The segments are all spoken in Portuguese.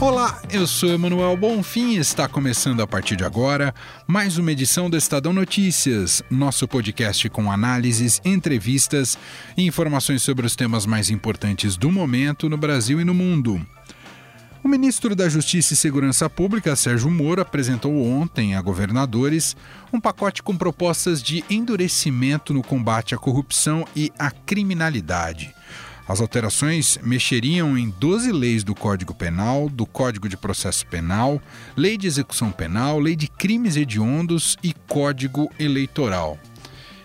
Olá, eu sou Emanuel Bonfim e está começando a partir de agora mais uma edição do Estadão Notícias, nosso podcast com análises, entrevistas e informações sobre os temas mais importantes do momento no Brasil e no mundo. O ministro da Justiça e Segurança Pública, Sérgio Moro, apresentou ontem a governadores um pacote com propostas de endurecimento no combate à corrupção e à criminalidade. As alterações mexeriam em 12 leis do Código Penal, do Código de Processo Penal, Lei de Execução Penal, Lei de Crimes Hediondos e Código Eleitoral.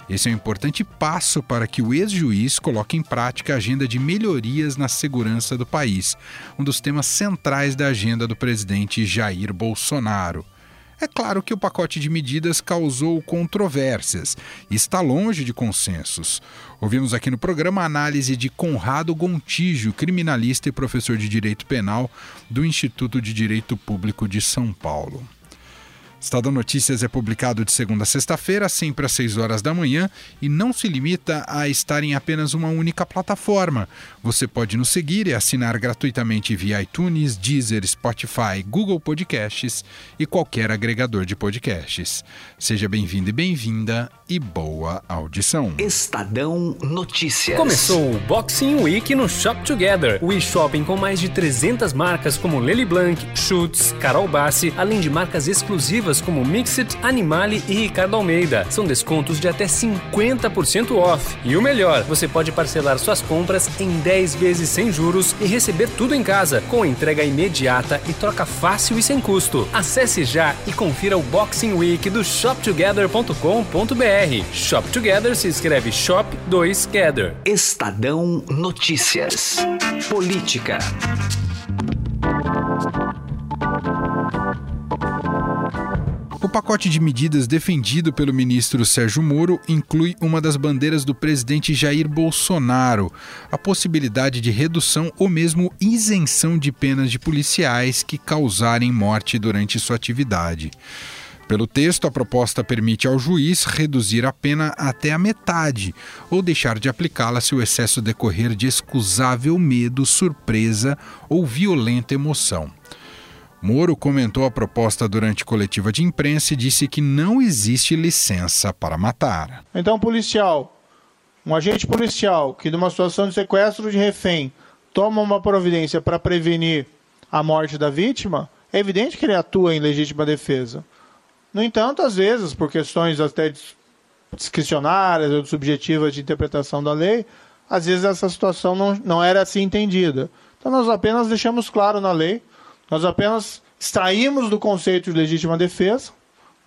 Esse é um importante passo para que o ex-juiz coloque em prática a agenda de melhorias na segurança do país, um dos temas centrais da agenda do presidente Jair Bolsonaro. É claro que o pacote de medidas causou controvérsias e está longe de consensos. Ouvimos aqui no programa a análise de Conrado Gontijo, criminalista e professor de Direito Penal do Instituto de Direito Público de São Paulo. Estadão Notícias é publicado de segunda a sexta-feira, sempre às 6 horas da manhã, e não se limita a estar em apenas uma única plataforma. Você pode nos seguir e assinar gratuitamente via iTunes, Deezer, Spotify, Google Podcasts e qualquer agregador de podcasts. Seja bem-vindo e bem-vinda e boa audição. Estadão Notícias. Começou o Boxing Week no Shop Together, o e-shopping com mais de 300 marcas como Lely Blanc, Schutz, Carol Bassi, além de marcas exclusivas como Mixit, Animale e Ricardo Almeida. São descontos de até 50% off. E o melhor, você pode parcelar suas compras em 10 vezes sem juros e receber tudo em casa, com entrega imediata e troca fácil e sem custo. Acesse já e confira o Boxing Week do shoptogether.com.br. Shop Together se escreve Shop 2 Gather. Estadão Notícias. Política. Pacote de medidas defendido pelo ministro Sérgio Moro inclui uma das bandeiras do presidente Jair Bolsonaro, a possibilidade de redução ou mesmo isenção de penas de policiais que causarem morte durante sua atividade. Pelo texto, a proposta permite ao juiz reduzir a pena até a metade ou deixar de aplicá-la se o excesso decorrer de excusável medo, surpresa ou violenta emoção. Moro comentou a proposta durante coletiva de imprensa e disse que não existe licença para matar. Então, policial, um agente policial que, numa situação de sequestro de refém, toma uma providência para prevenir a morte da vítima, é evidente que ele atua em legítima defesa. No entanto, às vezes, por questões até discricionárias ou subjetivas de interpretação da lei, às vezes essa situação não, não era assim entendida. Então, nós apenas deixamos claro na lei nós apenas extraímos do conceito de legítima defesa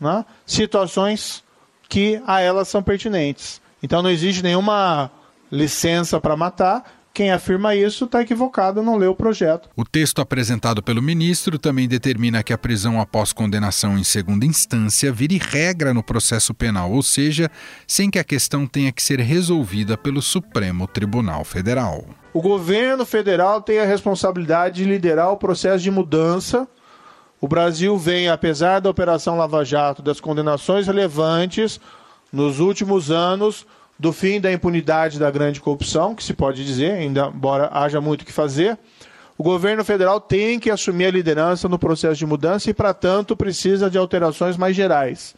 né, situações que a elas são pertinentes. Então não existe nenhuma licença para matar. Quem afirma isso está equivocado, não leu o projeto. O texto apresentado pelo ministro também determina que a prisão após condenação em segunda instância vire regra no processo penal, ou seja, sem que a questão tenha que ser resolvida pelo Supremo Tribunal Federal. O governo federal tem a responsabilidade de liderar o processo de mudança. O Brasil vem, apesar da Operação Lava Jato, das condenações relevantes nos últimos anos, do fim da impunidade da grande corrupção, que se pode dizer, ainda embora haja muito o que fazer. O governo federal tem que assumir a liderança no processo de mudança e, para tanto, precisa de alterações mais gerais.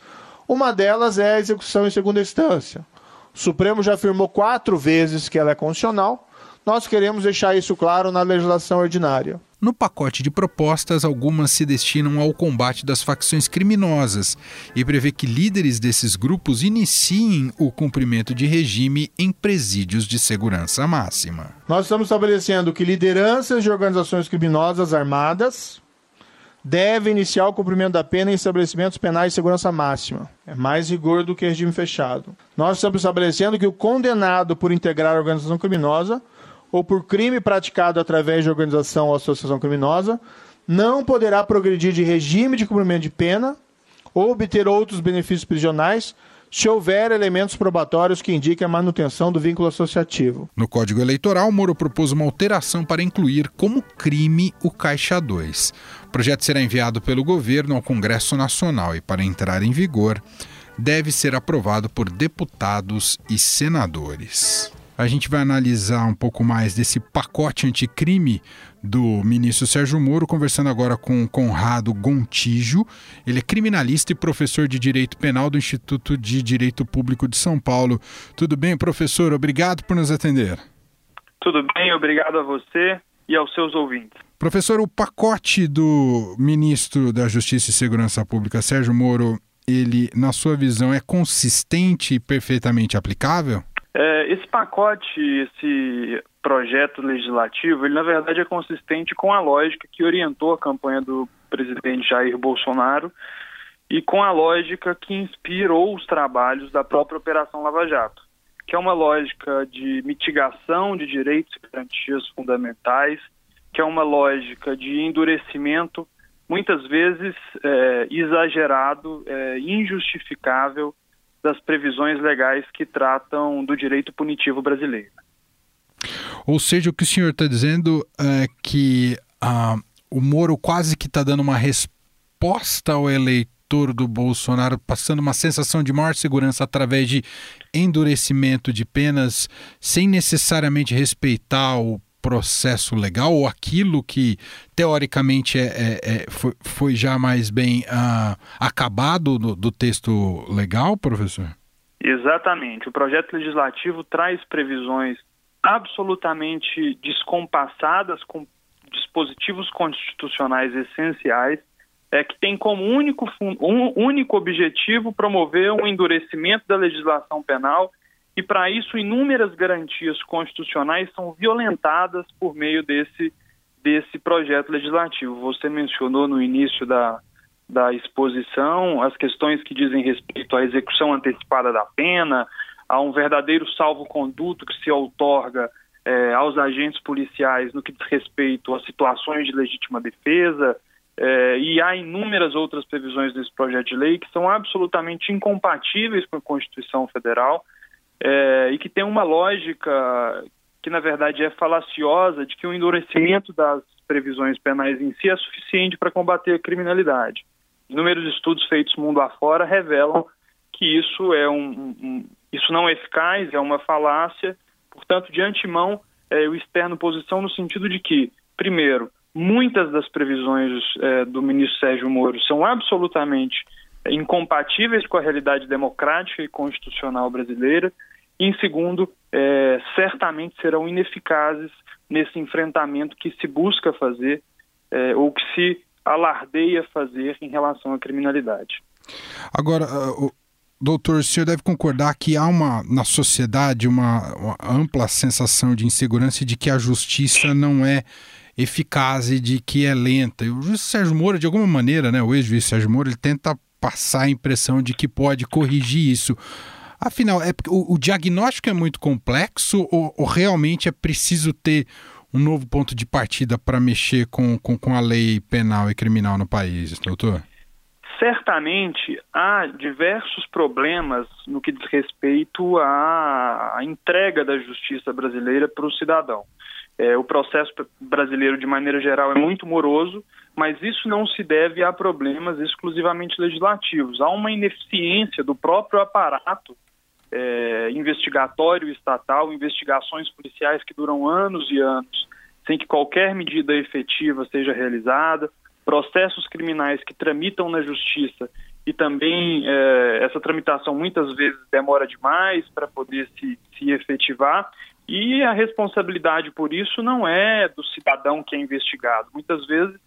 Uma delas é a execução em segunda instância. O Supremo já afirmou quatro vezes que ela é constitucional nós queremos deixar isso claro na legislação ordinária. No pacote de propostas, algumas se destinam ao combate das facções criminosas e prevê que líderes desses grupos iniciem o cumprimento de regime em presídios de segurança máxima. Nós estamos estabelecendo que lideranças de organizações criminosas armadas devem iniciar o cumprimento da pena em estabelecimentos penais de segurança máxima. É mais rigor do que regime fechado. Nós estamos estabelecendo que o condenado por integrar a organização criminosa ou por crime praticado através de organização ou associação criminosa, não poderá progredir de regime de cumprimento de pena ou obter outros benefícios prisionais se houver elementos probatórios que indiquem a manutenção do vínculo associativo. No Código Eleitoral, Moro propôs uma alteração para incluir como crime o Caixa 2. O projeto será enviado pelo governo ao Congresso Nacional e, para entrar em vigor, deve ser aprovado por deputados e senadores. A gente vai analisar um pouco mais desse pacote anticrime do ministro Sérgio Moro, conversando agora com Conrado Gontijo. Ele é criminalista e professor de Direito Penal do Instituto de Direito Público de São Paulo. Tudo bem, professor? Obrigado por nos atender. Tudo bem, obrigado a você e aos seus ouvintes. Professor, o pacote do ministro da Justiça e Segurança Pública, Sérgio Moro, ele, na sua visão, é consistente e perfeitamente aplicável? É, esse pacote, esse projeto legislativo, ele na verdade é consistente com a lógica que orientou a campanha do presidente Jair Bolsonaro e com a lógica que inspirou os trabalhos da própria Operação Lava Jato, que é uma lógica de mitigação de direitos e garantias fundamentais, que é uma lógica de endurecimento, muitas vezes é, exagerado, é, injustificável das previsões legais que tratam do direito punitivo brasileiro. Ou seja, o que o senhor está dizendo é que ah, o Moro quase que está dando uma resposta ao eleitor do Bolsonaro, passando uma sensação de maior segurança através de endurecimento de penas, sem necessariamente respeitar o processo legal ou aquilo que teoricamente é, é, é foi, foi, já mais bem uh, acabado do, do texto legal, professor? Exatamente. O projeto legislativo traz previsões absolutamente descompassadas com dispositivos constitucionais essenciais é que tem como único, um, único objetivo promover um endurecimento da legislação penal e para isso inúmeras garantias constitucionais são violentadas por meio desse desse projeto legislativo. Você mencionou no início da, da exposição as questões que dizem respeito à execução antecipada da pena, a um verdadeiro salvo-conduto que se outorga é, aos agentes policiais no que diz respeito a situações de legítima defesa, é, e há inúmeras outras previsões desse projeto de lei que são absolutamente incompatíveis com a Constituição Federal é, e que tem uma lógica que, na verdade, é falaciosa de que o endurecimento das previsões penais em si é suficiente para combater a criminalidade. Inúmeros estudos feitos mundo afora revelam que isso é um, um isso não é eficaz, é uma falácia. Portanto, de antemão, é, eu externo posição no sentido de que, primeiro, muitas das previsões é, do ministro Sérgio Moro são absolutamente incompatíveis com a realidade democrática e constitucional brasileira, e, em segundo, é, certamente serão ineficazes nesse enfrentamento que se busca fazer é, ou que se alardeia fazer em relação à criminalidade. Agora, uh, doutor, o senhor deve concordar que há uma na sociedade uma, uma ampla sensação de insegurança e de que a justiça não é eficaz e de que é lenta. E o juiz Sérgio Moro, de alguma maneira, né, o ex-juiz Sérgio Moro, ele tenta passar a impressão de que pode corrigir isso. Afinal, é, o, o diagnóstico é muito complexo ou, ou, realmente é preciso ter um novo ponto de partida para mexer com, com, com a lei penal e criminal no país, doutor? Certamente há diversos problemas no que diz respeito à entrega da justiça brasileira para o cidadão. É, o processo brasileiro, de maneira geral, é muito moroso, mas isso não se deve a problemas exclusivamente legislativos. Há uma ineficiência do próprio aparato é, investigatório estatal, investigações policiais que duram anos e anos, sem que qualquer medida efetiva seja realizada, processos criminais que tramitam na justiça e também é, essa tramitação muitas vezes demora demais para poder se, se efetivar e a responsabilidade por isso não é do cidadão que é investigado. Muitas vezes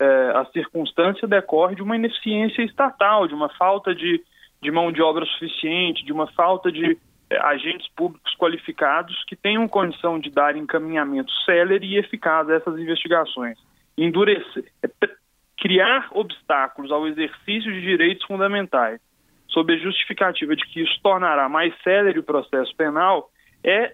é, a circunstância decorre de uma ineficiência estatal, de uma falta de, de mão de obra suficiente, de uma falta de é, agentes públicos qualificados que tenham condição de dar encaminhamento célere e eficaz a essas investigações. Endurecer, é, criar obstáculos ao exercício de direitos fundamentais, sob a justificativa de que isso tornará mais célere o processo penal, é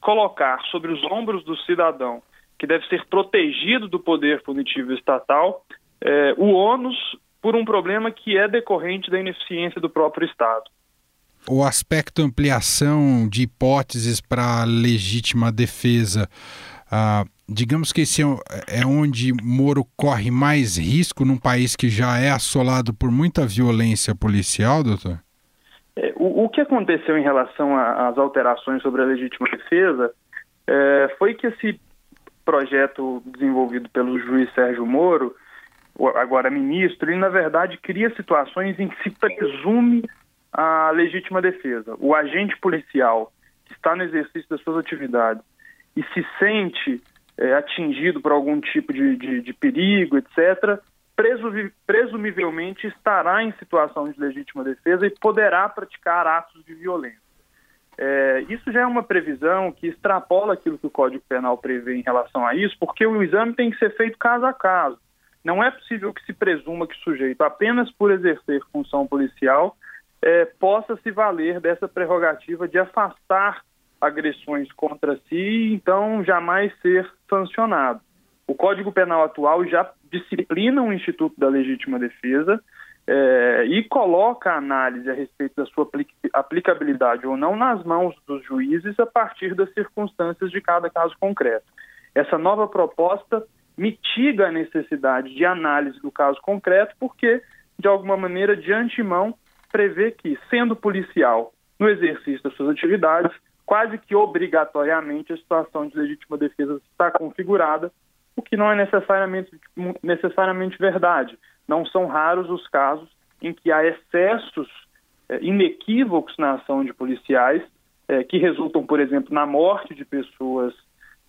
colocar sobre os ombros do cidadão, que deve ser protegido do poder punitivo estatal, é, o ônus por um problema que é decorrente da ineficiência do próprio Estado. o aspecto ampliação de hipóteses para legítima defesa, ah, digamos que esse é, é onde Moro corre mais risco num país que já é assolado por muita violência policial, doutor? É, o, o, que aconteceu em relação às alterações sobre a legítima defesa é, foi que esse projeto desenvolvido pelo juiz Sérgio Moro, agora ministro, ele na verdade cria situações em que se presume a legítima defesa. O agente policial que está no exercício das suas atividades e se sente é, atingido por algum tipo de, de, de perigo, etc., presumivelmente estará em situação de legítima defesa e poderá praticar atos de violência. É, isso já é uma previsão que extrapola aquilo que o Código Penal prevê em relação a isso, porque o exame tem que ser feito caso a caso. Não é possível que se presuma que o sujeito, apenas por exercer função policial, é, possa se valer dessa prerrogativa de afastar agressões contra si e então jamais ser sancionado. O Código Penal atual já disciplina o Instituto da Legítima Defesa é, e coloca a análise a respeito da sua aplicabilidade ou não nas mãos dos juízes a partir das circunstâncias de cada caso concreto. Essa nova proposta mitiga a necessidade de análise do caso concreto, porque, de alguma maneira, de antemão, prevê que, sendo policial no exercício das suas atividades, quase que obrigatoriamente a situação de legítima defesa está configurada, o que não é necessariamente, necessariamente verdade. Não são raros os casos em que há excessos é, inequívocos na ação de policiais, é, que resultam, por exemplo, na morte de pessoas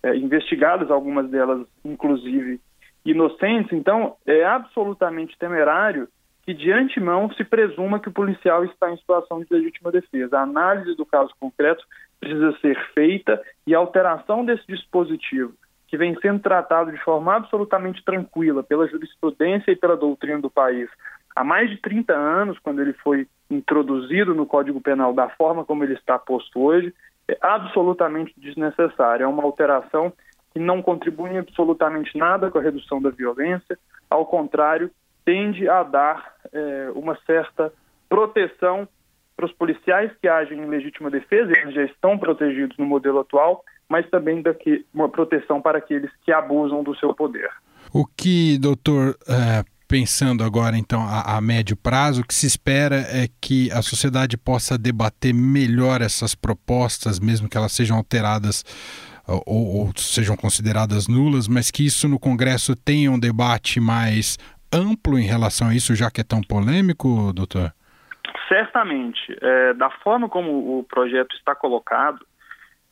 é, investigadas, algumas delas, inclusive, inocentes. Então, é absolutamente temerário que de antemão se presuma que o policial está em situação de legítima defesa. A análise do caso concreto precisa ser feita e a alteração desse dispositivo, que vem sendo tratado de forma absolutamente tranquila pela jurisprudência e pela doutrina do país há mais de 30 anos, quando ele foi introduzido no Código Penal da forma como ele está posto hoje, é absolutamente desnecessário. É uma alteração que não contribui em absolutamente nada com a redução da violência, ao contrário, tende a dar é, uma certa proteção para os policiais que agem em legítima defesa, eles já estão protegidos no modelo atual, mas também daqui, uma proteção para aqueles que abusam do seu poder. O que, doutor, é, pensando agora então a, a, médio prazo, o que se espera é que a sociedade possa debater melhor essas propostas, mesmo que elas sejam alteradas ou, ou, sejam consideradas nulas, mas que isso no Congresso tenha um debate mais amplo em relação a isso, já que é tão polêmico, doutor? Certamente. É, da forma como o projeto está colocado,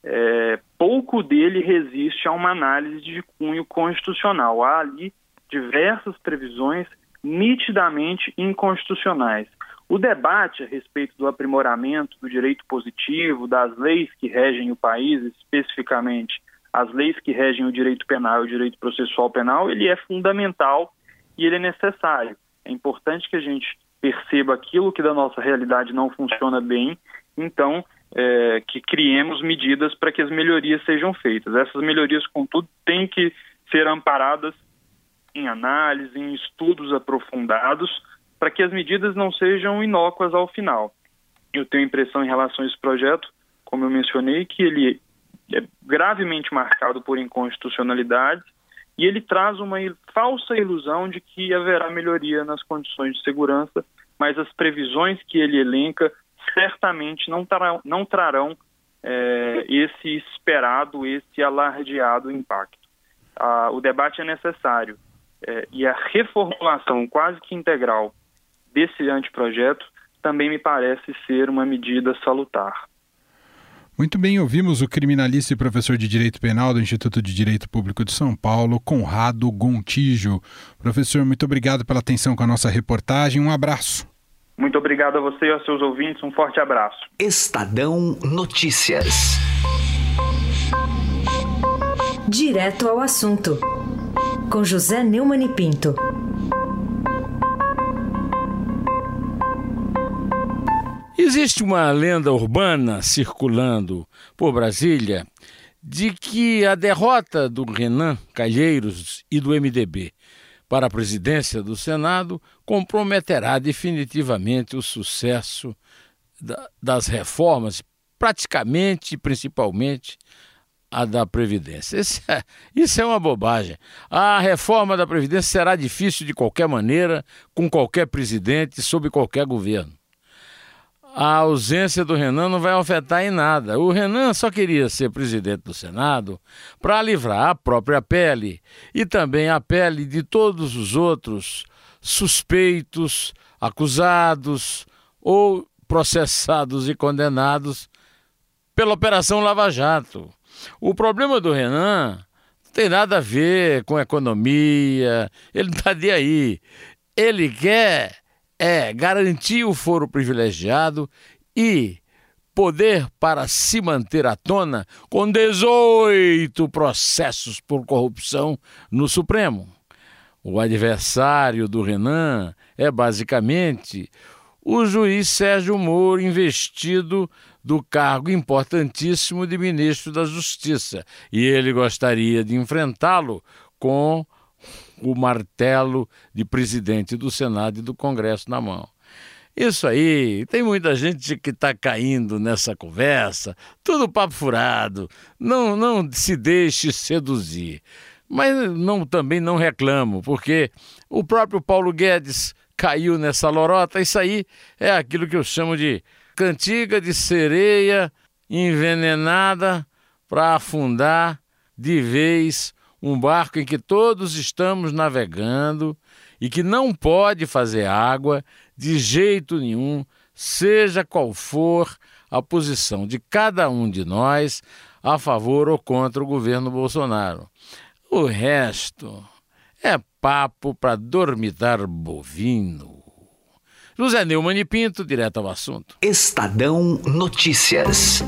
é, pouco dele resiste a uma análise de cunho constitucional. Há ali diversas previsões nitidamente inconstitucionais. O debate a respeito do aprimoramento do direito positivo, das leis que regem o país, especificamente as leis que regem o direito penal e o direito processual penal, ele é fundamental e ele é necessário. É importante que a gente perceba aquilo que da nossa realidade não funciona bem, então é, que criemos medidas para que as melhorias sejam feitas. Essas melhorias, contudo, têm que ser amparadas em análise, em estudos aprofundados, para que as medidas não sejam inócuas ao final. Eu tenho impressão em relação a esse projeto, como eu mencionei, que ele é gravemente marcado por inconstitucionalidade e ele traz uma falsa ilusão de que haverá melhoria nas condições de segurança, mas as previsões que ele elenca certamente não trarão, não trarão é, esse esperado, esse alardeado impacto. Ah, o debate é necessário é, e a reformulação quase que integral desse anteprojeto também me parece ser uma medida salutar. Muito bem, ouvimos o criminalista e professor de Direito Penal do Instituto de Direito Público de São Paulo, Conrado Gontijo. Professor, muito obrigado pela atenção com a nossa reportagem. Um abraço. Muito obrigado a você e aos seus ouvintes. Um forte abraço. Estadão Notícias. Direto ao assunto. Com José Neumann e Pinto. Existe uma lenda urbana circulando por Brasília de que a derrota do Renan Calheiros e do MDB para a presidência do Senado comprometerá definitivamente o sucesso das reformas, praticamente, principalmente, a da Previdência. Isso é, isso é uma bobagem. A reforma da Previdência será difícil de qualquer maneira, com qualquer presidente, sob qualquer governo. A ausência do Renan não vai afetar em nada. O Renan só queria ser presidente do Senado para livrar a própria pele e também a pele de todos os outros suspeitos, acusados ou processados e condenados pela Operação Lava Jato. O problema do Renan não tem nada a ver com economia, ele não está de aí. Ele quer é garantir o foro privilegiado e poder para se manter à tona com 18 processos por corrupção no Supremo. O adversário do Renan é basicamente o juiz Sérgio Moro investido do cargo importantíssimo de ministro da Justiça e ele gostaria de enfrentá-lo com o martelo de presidente do Senado e do Congresso na mão. Isso aí, tem muita gente que está caindo nessa conversa, tudo papo furado. Não, não se deixe seduzir. Mas não, também não reclamo, porque o próprio Paulo Guedes caiu nessa lorota. Isso aí é aquilo que eu chamo de cantiga de sereia envenenada para afundar de vez um barco em que todos estamos navegando e que não pode fazer água de jeito nenhum, seja qual for a posição de cada um de nós a favor ou contra o governo Bolsonaro. O resto é papo para dormitar bovino. José Neumann e Pinto, direto ao assunto. Estadão Notícias.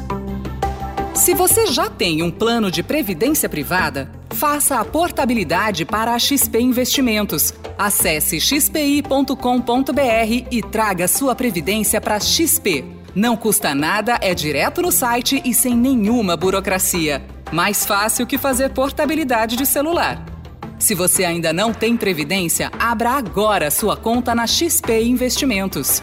Se você já tem um plano de previdência privada, faça a portabilidade para a XP Investimentos. Acesse xpi.com.br e traga sua previdência para XP. Não custa nada, é direto no site e sem nenhuma burocracia. Mais fácil que fazer portabilidade de celular. Se você ainda não tem previdência, abra agora sua conta na XP Investimentos.